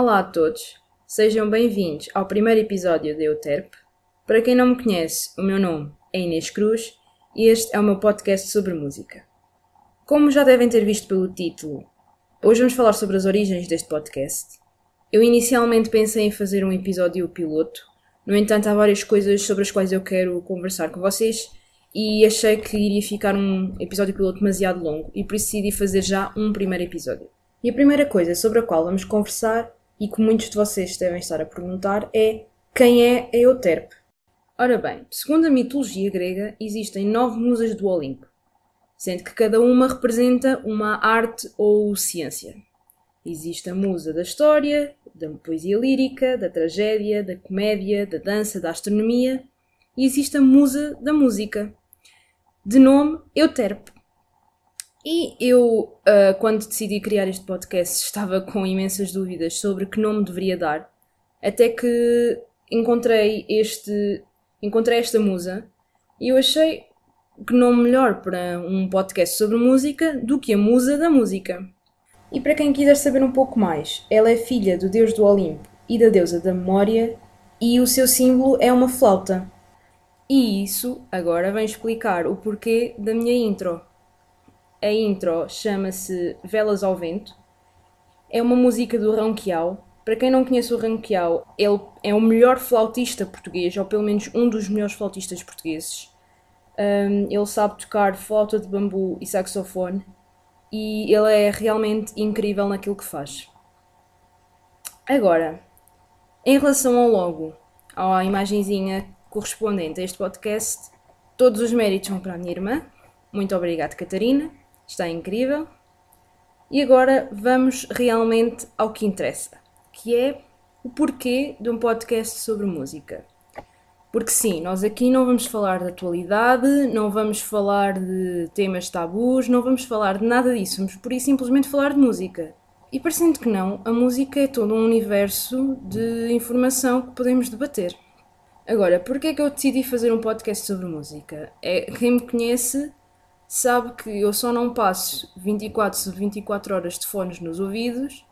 Olá a todos, sejam bem-vindos ao primeiro episódio de Euterpe. Para quem não me conhece, o meu nome é Inês Cruz e este é o meu podcast sobre música. Como já devem ter visto pelo título, hoje vamos falar sobre as origens deste podcast. Eu inicialmente pensei em fazer um episódio piloto, no entanto, há várias coisas sobre as quais eu quero conversar com vocês e achei que iria ficar um episódio piloto demasiado longo e por isso decidi fazer já um primeiro episódio. E a primeira coisa sobre a qual vamos conversar e que muitos de vocês devem estar a perguntar é quem é Euterpe? Ora bem, segundo a mitologia grega, existem nove musas do Olimpo, sendo que cada uma representa uma arte ou ciência. Existe a musa da história, da poesia lírica, da tragédia, da comédia, da dança, da astronomia, e existe a musa da música, de nome Euterpe. E eu, uh, quando decidi criar este podcast, estava com imensas dúvidas sobre que nome deveria dar, até que encontrei este, encontrei esta musa e eu achei que nome melhor para um podcast sobre música do que a musa da música. E para quem quiser saber um pouco mais, ela é filha do deus do Olimpo e da deusa da memória, e o seu símbolo é uma flauta. E isso agora vem explicar o porquê da minha intro. A intro chama-se Velas ao Vento. É uma música do Ronquial. Para quem não conhece o Ronquial, ele é o melhor flautista português, ou pelo menos um dos melhores flautistas portugueses. Um, ele sabe tocar flauta de bambu e saxofone e ele é realmente incrível naquilo que faz. Agora, em relação ao logo, à imagenzinha correspondente a este podcast, todos os méritos vão para a minha irmã. Muito obrigado, Catarina está incrível. E agora vamos realmente ao que interessa, que é o porquê de um podcast sobre música. Porque sim, nós aqui não vamos falar de atualidade, não vamos falar de temas tabus, não vamos falar de nada disso, vamos por isso simplesmente falar de música. E parecendo que não, a música é todo um universo de informação que podemos debater. Agora, porquê é que eu decidi fazer um podcast sobre música? É, quem me conhece sabe que eu só não passo 24 sobre 24 horas de fones nos ouvidos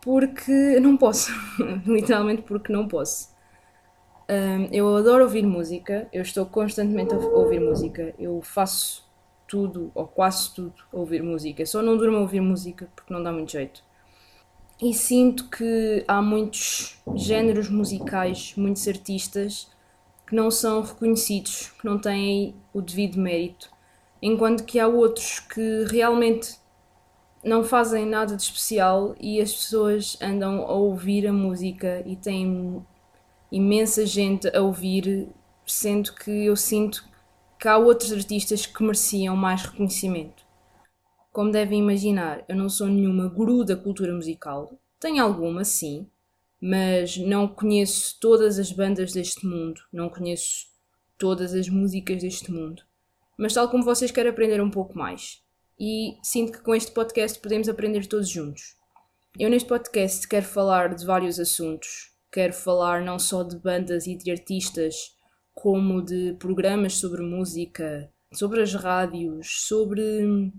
porque não posso. Literalmente porque não posso. Um, eu adoro ouvir música, eu estou constantemente a ouvir música, eu faço tudo, ou quase tudo, a ouvir música. Só não durmo a ouvir música porque não dá muito jeito. E sinto que há muitos géneros musicais, muitos artistas que não são reconhecidos, que não têm o devido mérito enquanto que há outros que realmente não fazem nada de especial e as pessoas andam a ouvir a música e tem imensa gente a ouvir, sendo que eu sinto que há outros artistas que mereciam mais reconhecimento. Como devem imaginar, eu não sou nenhuma guru da cultura musical. Tenho alguma, sim, mas não conheço todas as bandas deste mundo, não conheço todas as músicas deste mundo mas tal como vocês quero aprender um pouco mais. E sinto que com este podcast podemos aprender todos juntos. Eu neste podcast quero falar de vários assuntos. Quero falar não só de bandas e de artistas, como de programas sobre música, sobre as rádios, sobre,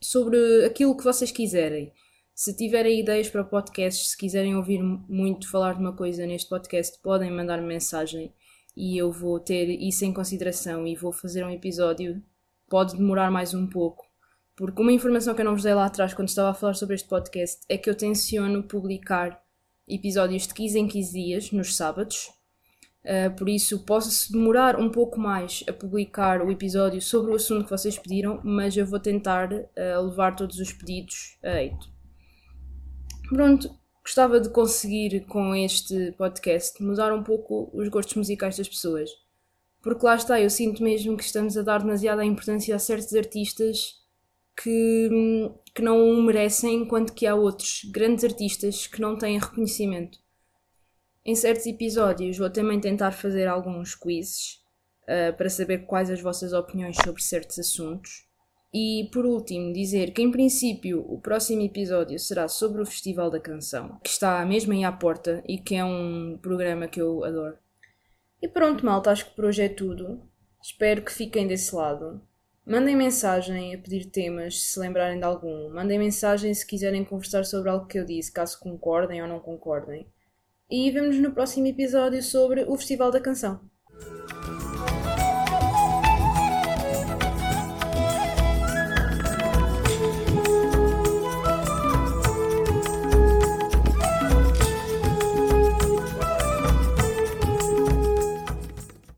sobre aquilo que vocês quiserem. Se tiverem ideias para podcasts, se quiserem ouvir muito falar de uma coisa neste podcast, podem mandar -me mensagem e eu vou ter isso em consideração e vou fazer um episódio. Pode demorar mais um pouco, porque uma informação que eu não vos dei lá atrás quando estava a falar sobre este podcast é que eu tenciono publicar episódios de 15 em 15 dias, nos sábados. Uh, por isso, posso demorar um pouco mais a publicar o episódio sobre o assunto que vocês pediram, mas eu vou tentar uh, levar todos os pedidos a eito. Pronto, gostava de conseguir com este podcast mudar um pouco os gostos musicais das pessoas. Porque lá está, eu sinto mesmo que estamos a dar demasiada importância a certos artistas que, que não o merecem, enquanto que há outros grandes artistas que não têm reconhecimento. Em certos episódios vou também tentar fazer alguns quizzes uh, para saber quais as vossas opiniões sobre certos assuntos. E por último, dizer que em princípio o próximo episódio será sobre o Festival da Canção, que está mesmo aí à porta e que é um programa que eu adoro. E pronto, malta, acho que por hoje é tudo. Espero que fiquem desse lado. Mandem mensagem a pedir temas se lembrarem de algum. Mandem mensagem se quiserem conversar sobre algo que eu disse, caso concordem ou não concordem. E vemos no próximo episódio sobre o Festival da Canção.